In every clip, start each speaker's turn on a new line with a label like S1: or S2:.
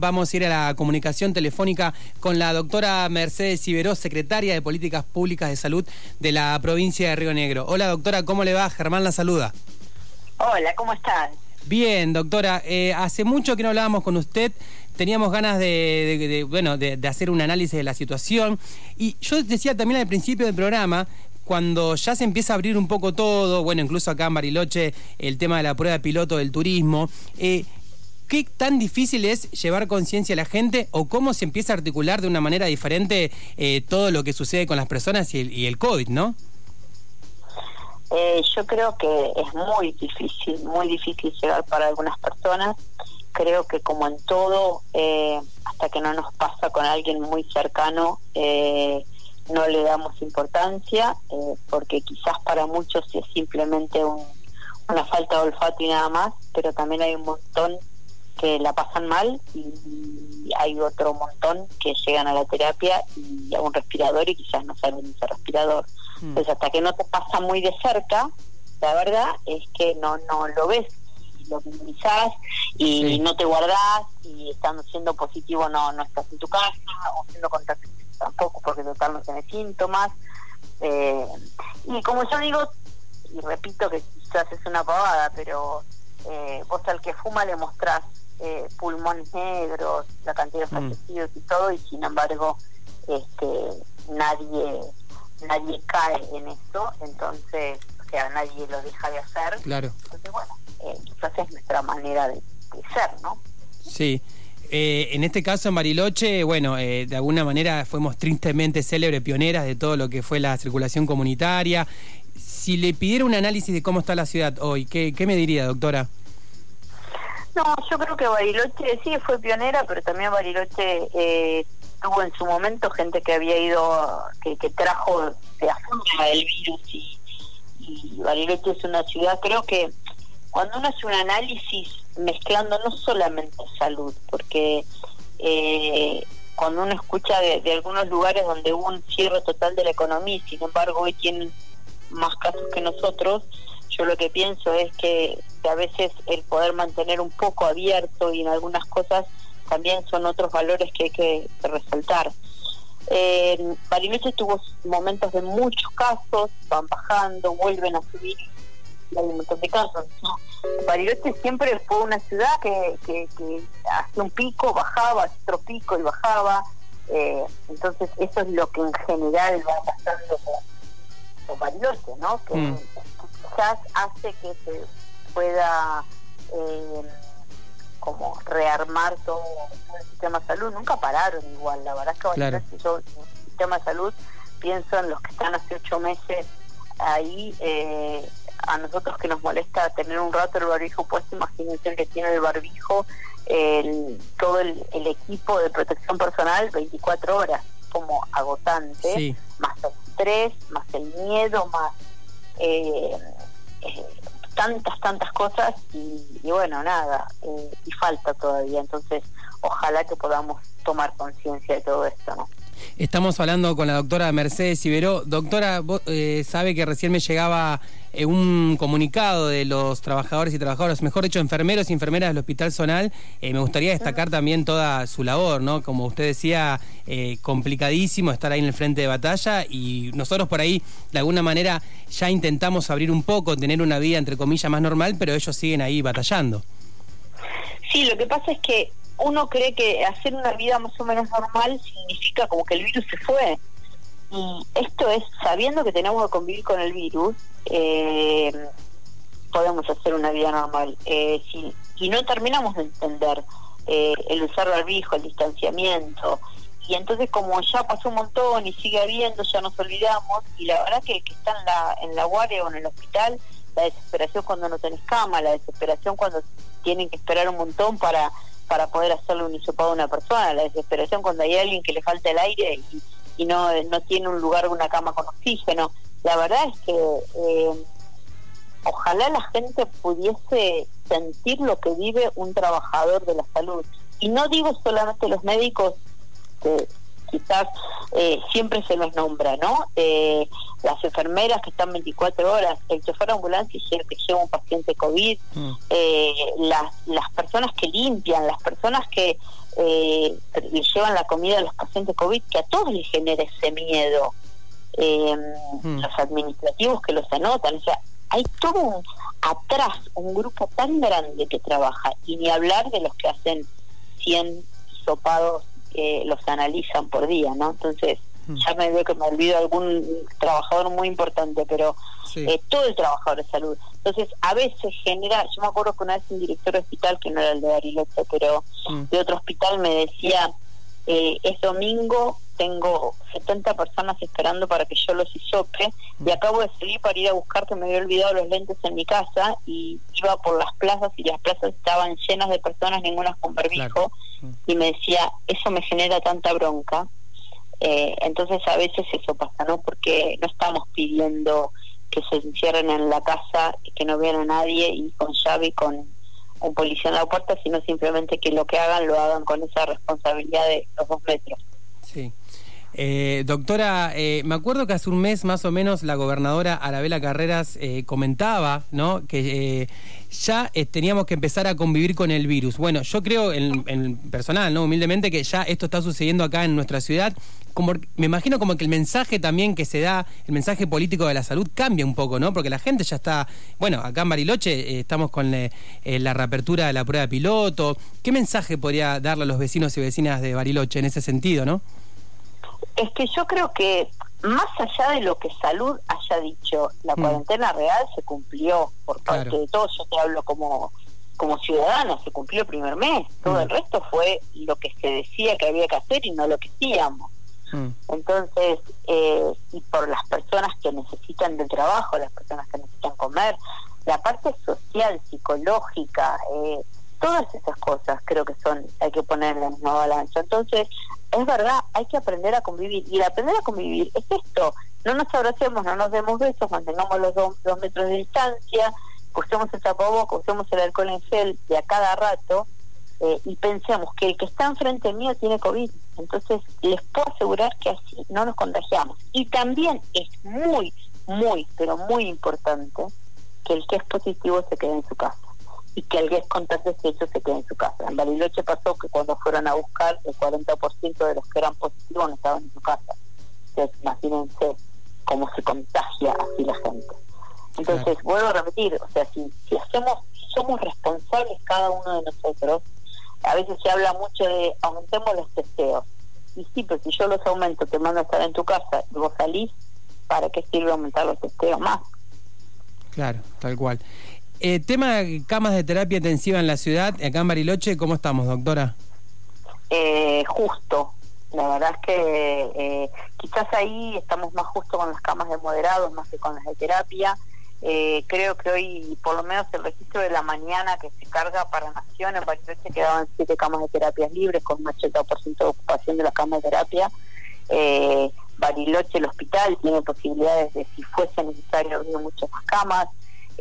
S1: Vamos a ir a la comunicación telefónica con la doctora Mercedes Iberó, secretaria de Políticas Públicas de Salud de la provincia de Río Negro. Hola doctora, ¿cómo le va? Germán la saluda.
S2: Hola, ¿cómo estás?
S1: Bien, doctora. Eh, hace mucho que no hablábamos con usted. Teníamos ganas de, bueno, de, hacer un análisis de la situación. Y yo decía también al principio del programa cuando ya se empieza a abrir un poco todo, bueno, incluso acá en Bariloche, el tema de la prueba de piloto del turismo, eh, ¿Qué tan difícil es llevar conciencia a la gente o cómo se empieza a articular de una manera diferente eh, todo lo que sucede con las personas y el, COVID, no?
S2: Eh, yo creo que es muy difícil, muy difícil llegar para algunas personas. Creo que como en todo, eh, hasta que no nos pasa con alguien muy cercano, no le damos importancia, porque quizás para muchos es simplemente una falta de olfato y nada más, pero también hay un montón que la pasan mal y hay otro montón que llegan a la terapia y a un respirador y quizás no saben ese respirador. Mm. Entonces, hasta que no te pasa muy de cerca, la verdad es que no no lo ves y lo minimizás y no te guardás y estando siendo positivo no no estás en tu casa o siendo contacto tampoco porque total no tiene síntomas. Eh, y como yo digo, y repito que quizás es una pavada, pero eh, vos al que fuma le mostrás eh, pulmones negros, la cantidad de mm. fallecidos y todo, y sin embargo este, nadie nadie cae en esto, entonces, o sea, nadie lo deja de hacer.
S1: Claro.
S2: Entonces, bueno, eh, quizás es nuestra manera de, ser, ¿no?
S1: Sí. Eh, en este caso, en Bariloche, bueno, de alguna manera fuimos tristemente célebres, pioneras de todo lo que fue la circulación comunitaria. Si le pidiera un análisis de cómo está la ciudad hoy, ¿qué, qué me diría, doctora?
S2: No, yo creo que Bariloche sí fue pionera, pero también Bariloche eh, tuvo en su momento gente que había ido, que, trajo de afuera el virus y, Bariloche es una ciudad, creo que cuando uno hace un análisis mezclando no solamente salud, porque eh, cuando uno escucha de, de, algunos lugares donde hubo un cierre total de la economía y sin embargo hoy tienen más casos que nosotros, yo lo que pienso es que, a veces el poder mantener un poco abierto y en algunas cosas también son otros valores que hay que, resaltar. Eh, Bariloche tuvo momentos de muchos casos, van bajando, vuelven a subir, hay un montón de casos. Bariloche siempre fue una ciudad que, que, hacía un pico, bajaba, otro pico y bajaba. Eh, entonces eso es lo que en general va pasando con, con Bariloche, ¿no? Que, mm quizás hace que se pueda eh, como rearmar todo, el sistema de salud. Nunca pararon igual, la verdad es que yo el sistema de salud pienso en los que están hace ocho meses ahí. Eh, a nosotros que nos molesta tener un rato el barbijo puesto, imagínense el que tiene el barbijo, el, todo el, equipo de protección personal 24 horas, como agotante, más el estrés, más el miedo, más eh, tantas, tantas cosas y, bueno, nada, eh, y falta todavía. Entonces, ojalá que podamos tomar conciencia de todo esto, ¿no?
S1: Estamos hablando con la doctora Mercedes Iberó. Doctora, eh, sabe que recién me llegaba eh, un comunicado de los trabajadores y trabajadoras, mejor dicho, enfermeros y enfermeras del Hospital Zonal. Eh, me gustaría destacar también toda su labor, ¿no? Como usted decía, complicadísimo estar ahí en el frente de batalla y nosotros por ahí, de alguna manera, ya intentamos abrir un poco, tener una vida, entre comillas, más normal, pero ellos siguen ahí batallando.
S2: Sí, lo que pasa es que uno cree que hacer una vida más o menos normal significa como que el virus se fue. Y esto es, sabiendo que tenemos que convivir con el virus, eh, podemos hacer una vida normal. Eh, si, y no terminamos de entender eh, el usar barbijo, el distanciamiento, y entonces como ya pasó un montón y sigue habiendo, ya nos olvidamos, y la verdad que el que está en la, en la guardia o en el hospital, la desesperación cuando no tenés cama, la desesperación cuando tienen que esperar un montón para para poder hacerle un hisopado a una persona, la desesperación cuando hay alguien que le falta el aire y, no, no tiene un lugar, una cama con oxígeno. La verdad es que eh, ojalá la gente pudiese sentir lo que vive un trabajador de la salud. Y no digo solamente los médicos que quizás eh, siempre se los nombra, ¿no? Eh, las enfermeras que están 24 horas, el chofer de ambulancia que lleva un paciente COVID, mm. eh, las, las personas que limpian, las personas que eh, le llevan la comida a los pacientes COVID, que a todos les genera ese miedo. Hmm. Los administrativos que los anotan, o sea, hay todo atrás un grupo tan grande que trabaja, y ni hablar de los que hacen 100 sopados, que los analizan por día, ¿no? Entonces, hmm. ya me veo que me olvido algún trabajador muy importante, pero eh, todo el trabajador de salud. Entonces, a veces genera, yo me acuerdo que una vez un director de hospital, que no era el de Bariloche, pero hmm. de otro hospital me decía, eh, es domingo, tengo 70 personas esperando para que yo los hisope y acabo de salir para ir a buscar que me había olvidado los lentes en mi casa y iba por las plazas y las plazas estaban llenas de personas, ninguna con barbijo y me decía, eso me genera tanta bronca. Eh, entonces a veces eso pasa, ¿no? Porque no estamos pidiendo que se encierren en la casa, que no vean a nadie y con llave y con un policía en la puerta, sino simplemente que lo que hagan lo hagan con esa responsabilidad de los dos metros.
S1: Sí. Eh, doctora, eh, me acuerdo que hace un mes más o menos la gobernadora Arabela Carreras eh, comentaba ¿no? que ya teníamos que empezar a convivir con el virus. Bueno, yo creo en, personal, ¿no? humildemente, que ya esto está sucediendo acá en nuestra ciudad. Como, me imagino como que el mensaje también que se da, el mensaje político de la salud cambia un poco, ¿no? Porque la gente ya está, bueno, acá en Bariloche estamos con la reapertura de la prueba de piloto. ¿Qué mensaje podría darle a los vecinos y vecinas de Bariloche en ese sentido, no?
S2: Es que yo creo que más allá de lo que salud haya dicho, la mm. cuarentena real se cumplió por parte de todos. Yo te hablo como como ciudadano, se cumplió el primer mes. Todo mm. el resto fue lo que se decía que había que hacer y no lo que hacíamos. Mm. Entonces, eh, y por las personas que necesitan del trabajo, las personas que necesitan comer, la parte social, psicológica, eh, todas esas cosas creo que son hay que poner en la misma balanza. Entonces, es verdad, hay que aprender a convivir. Y el aprender a convivir es esto. No nos abracemos, no nos demos besos, mantengamos los dos, metros de distancia, usemos el tapabocas, usemos el alcohol en gel de a cada rato eh, y pensemos que el que está enfrente mío tiene COVID. Entonces, les puedo asegurar que así no nos contagiamos. Y también es muy, muy, pero muy importante que el que es positivo se quede en su casa y que alguien contagios que ellos se quede en su casa. En Bariloche pasó que cuando fueron a buscar, el 40% de los que eran positivos no estaban en su casa. Entonces, imagínense cómo se contagia así la gente. Entonces, vuelvo a repetir, o sea, si, si hacemos, somos responsables cada uno de nosotros, a veces se habla mucho de aumentemos los testeos. Y sí, pero si yo los aumento, te mando a estar en tu casa y vos salís, ¿para qué sirve aumentar los testeos más?
S1: Claro, tal cual. Eh, tema camas de terapia intensiva en la ciudad, acá en Bariloche, ¿cómo estamos, doctora?
S2: Eh, justo. La verdad es que eh, quizás ahí estamos más justo con las camas de moderados más que con las de terapia. Eh, creo que hoy, por lo menos el registro de la mañana que se carga para Nación, en Bariloche quedaban siete camas de terapia libres con un 80% de ocupación de las camas de terapia. Bariloche, el hospital, tiene posibilidades de, si fuese necesario, abrir muchas más camas.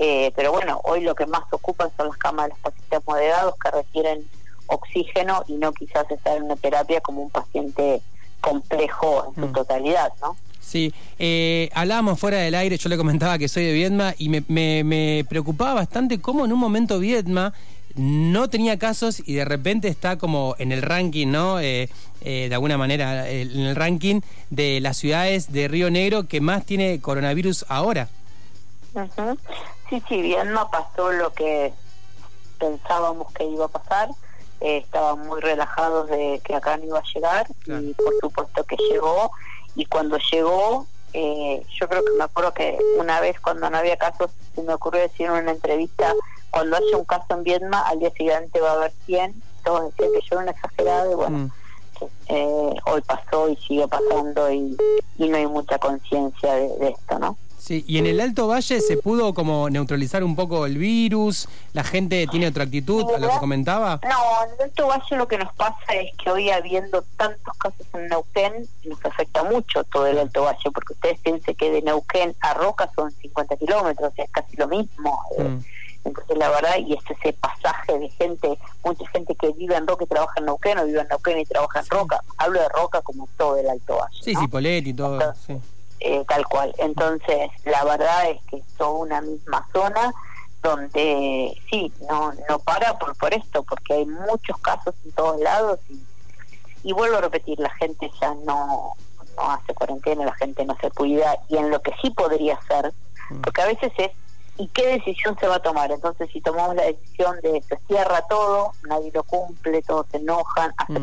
S2: Eh, pero bueno, hoy lo que más ocupan son las camas de los pacientes moderados que requieren oxígeno y no quizás estar en una terapia como un paciente complejo en su mm. totalidad, ¿no?
S1: Sí, eh, hablábamos fuera del aire, yo le comentaba que soy de Viedma y me, me, preocupaba bastante cómo en un momento Viedma no tenía casos y de repente está como en el ranking, ¿no? Eh, de alguna manera, en el ranking de las ciudades de Río Negro que más tiene coronavirus ahora.
S2: Sí, sí, bien no pasó lo que pensábamos que iba a pasar. Eh, estaban muy relajados de que acá no iba a llegar y por supuesto que llegó. Y cuando llegó, eh, yo creo que me acuerdo que una vez cuando no había casos, se me ocurrió decir en una entrevista, cuando haya un caso en Vietnam, al día siguiente va a haber 100. Todos decían que yo era una exagerada y bueno. Mm. Eh, hoy pasó y sigue pasando y, no hay mucha conciencia de esto, ¿no?
S1: Sí, y en el Alto Valle se pudo como neutralizar un poco el virus, la gente tiene otra actitud a lo que comentaba.
S2: No, en el Alto Valle lo que nos pasa es que hoy habiendo tantos casos en Neuquén, nos afecta mucho todo el Alto Valle, porque ustedes piensen que de Neuquén a Roca son 50 kilómetros, es casi lo mismo. Eh. Mm. Entonces, la verdad, y es ese pasaje de gente, mucha gente que vive en Roca y trabaja en Neuquén, o vive en Neuquén y trabaja en Roca. Hablo de Roca como todo el Alto Valle.
S1: Sí, sí, Polet y todo. sí
S2: eh, tal cual. Entonces, la verdad es que es toda una misma zona donde sí, no no para por, por esto, porque hay muchos casos en todos lados y, y vuelvo a repetir, la gente ya no, no hace cuarentena, la gente no se cuida y en lo que sí podría hacer, mm. porque a veces es ¿y qué decisión se va a tomar? Entonces, si tomamos la decisión de se cierra todo, nadie lo cumple, todos se enojan, mm.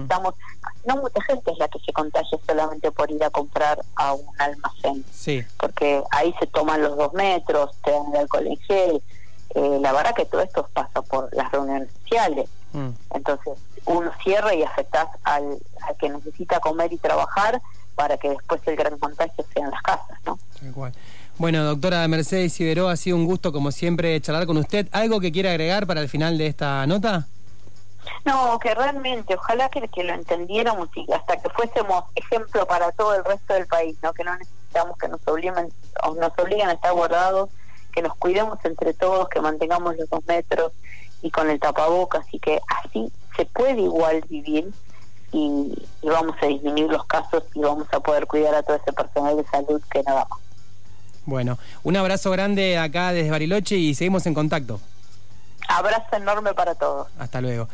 S2: No mucha gente es la que se contagia solamente por ir a comprar a un almacén,
S1: sí.
S2: porque ahí se toman los dos metros, te dan el alcohol en gel, eh, la verdad que todo esto pasa por las reuniones sociales, mm. entonces uno cierra y afectas al, al que necesita comer y trabajar para que después el gran contagio sea en las casas, ¿no?
S1: Igual. Bueno, doctora Mercedes Ibero, ha sido un gusto como siempre charlar con usted. ¿Algo que quiera agregar para el final de esta nota?
S2: No, que realmente, ojalá que, que lo entendiéramos y hasta que fuésemos ejemplo para todo el resto del país, ¿no? Que no necesitamos que nos obliguen, nos obliguen a estar guardados, que nos cuidemos entre todos, que mantengamos los dos metros y con el tapabocas y que así se puede igual vivir y, y vamos a disminuir los casos y vamos a poder cuidar a todo ese personal de salud que nada más.
S1: Bueno, un abrazo grande acá desde Bariloche y seguimos en contacto.
S2: Abrazo enorme para todos.
S1: Hasta luego.